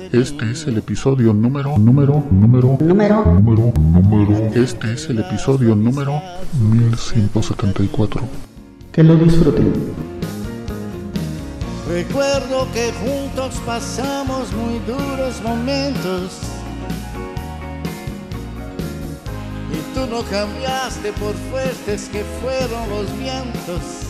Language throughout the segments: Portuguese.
Este es el episodio número, número, número, Número. número, número. Este es el episodio número 1174. Que lo disfruten. Recuerdo que juntos pasamos muy duros momentos. Y tú no cambiaste por fuertes que fueron los vientos.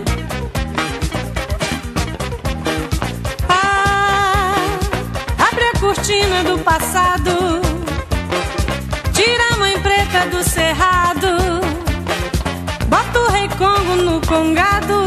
Cortina do passado, tira a mãe preta do cerrado, bota o rei Congo no congado,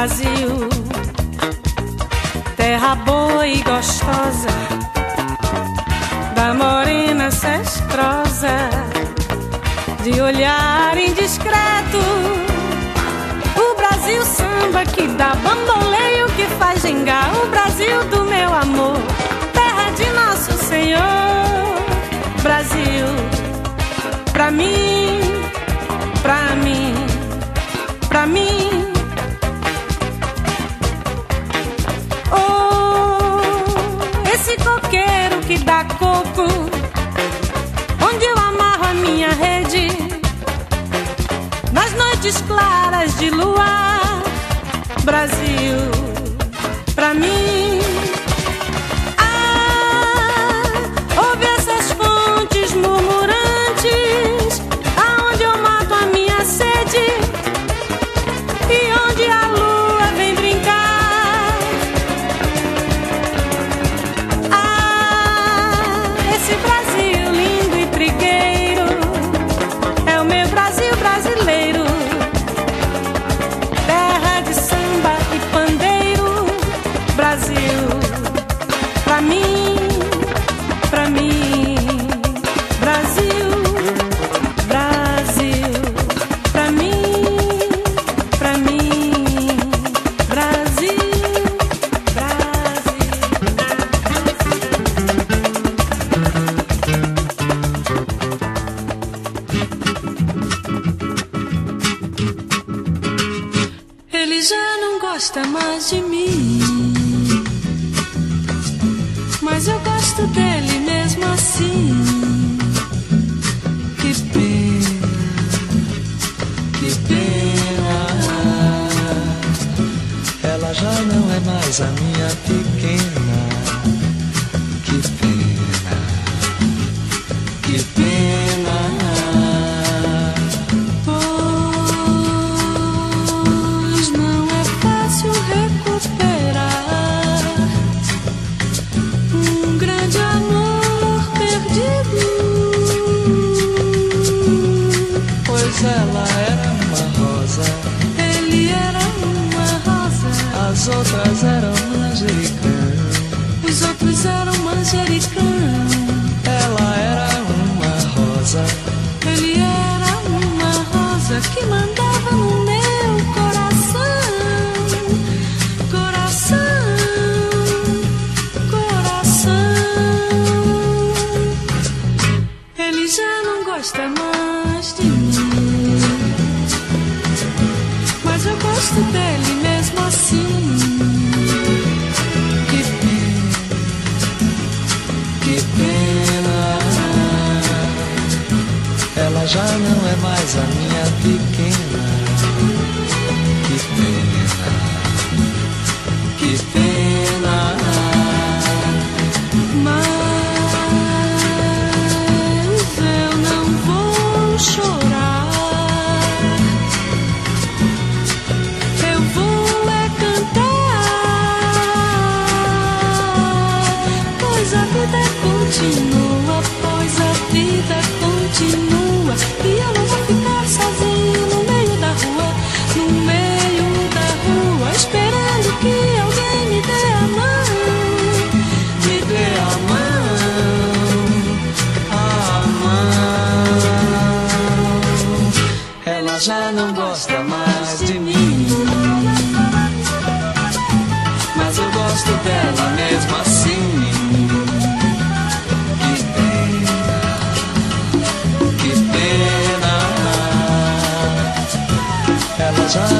Brasil, terra boa e gostosa da morena cestrosa, de olhar indiscreto. O Brasil samba que dá bamboleio, que faz gingar. O Brasil do meu amor, terra de nosso Senhor. Brasil, pra mim, pra mim, pra mim. Esse coqueiro que dá coco, onde eu amarro a minha rede, nas noites claras de luar, Brasil, pra mim. Gosto dele mesmo assim. Que pena, que pena. Ela já não é mais a minha pequena. otras time.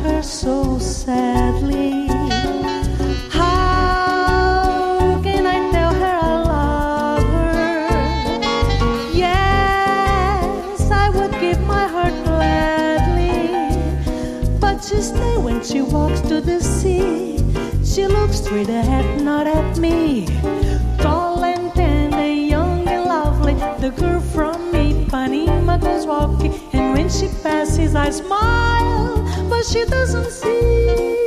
Her so sadly. How can I tell her I love her? Yes, I would give my heart gladly. But she stays when she walks to the sea. She looks straight ahead, not at me. Tall and tender, young and lovely, the girl from Ipanema goes walking, and when she passes, I smile, she doesn't see.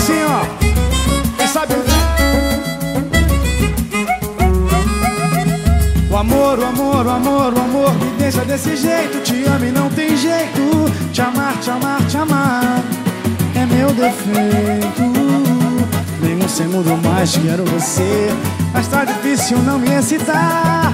Assim, ó. Quem sabe o amor, o amor, o amor, o amor me deixa desse jeito. Te amo e não tem jeito. Te amar, te amar, te amar é meu defeito. Nenhum segundo mais quero você. Mas tá difícil não me excitar.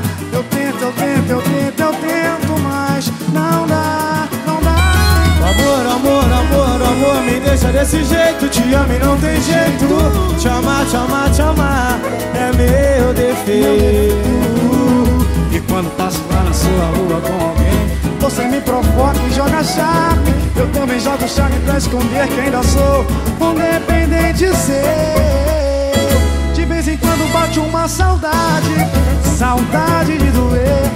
Me deixa desse jeito. Te amo e não tem jeito. Te amar, te amar, te amar é meu defeito. E quando passo lá na sua rua com alguém, você me provoca e joga charme. Eu também jogo charme pra esconder que ainda sou um dependente seu. De vez em quando bate uma saudade, saudade de doer.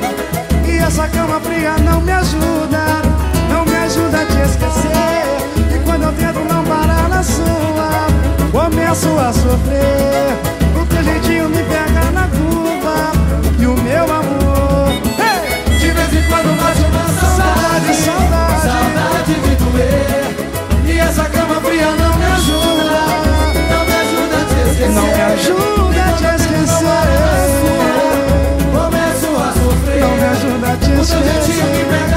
E essa cama fria não me ajuda, não me ajuda a te esquecer. Quando eu tento não parar na sua, começo a sofrer. O teu jeitinho me pega na curva e o meu amor. Hey! De vez em quando bate uma saudade, Saudade, saudade. de doer. E essa cama fria não me ajuda, não me ajuda a te esquecer. Não me ajuda a te esquecer. Começo a sofrer. Não me ajuda a te esquecer.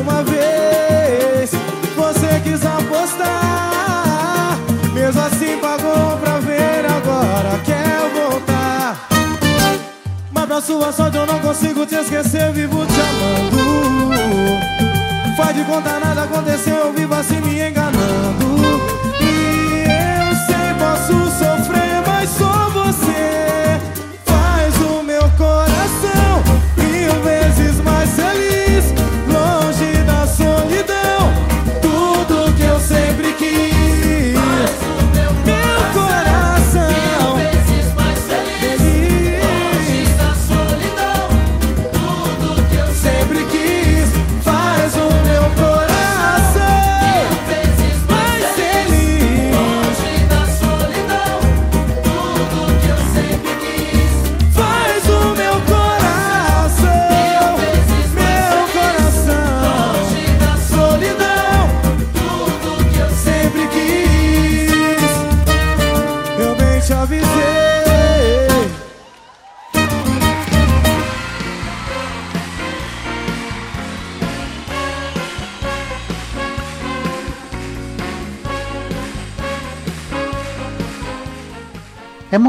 Uma vez. Você quis apostar, mesmo assim pagou pra ver. Agora quer voltar. Mas pra sua sorte eu não consigo te esquecer. Vivo te amando. Faz de conta nada aconteceu, eu vivo assim me enganando.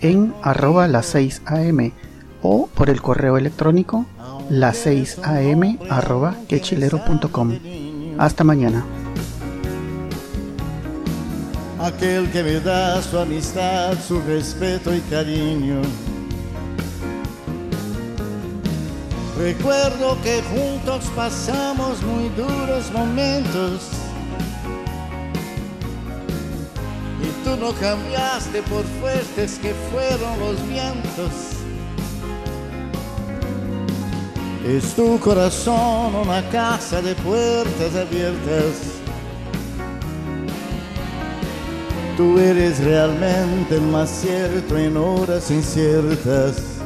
en arroba las 6 am o por el correo electrónico las 6 am arroba quechilero.com. Hasta mañana. aquel que me da su amistad, su respeto y cariño. Recuerdo que juntos pasamos muy duros momentos tú no cambiaste por fuertes que fueron los vientos. Es tu corazón una casa de puertas abiertas Tú eres realmente el más cierto en horas inciertas.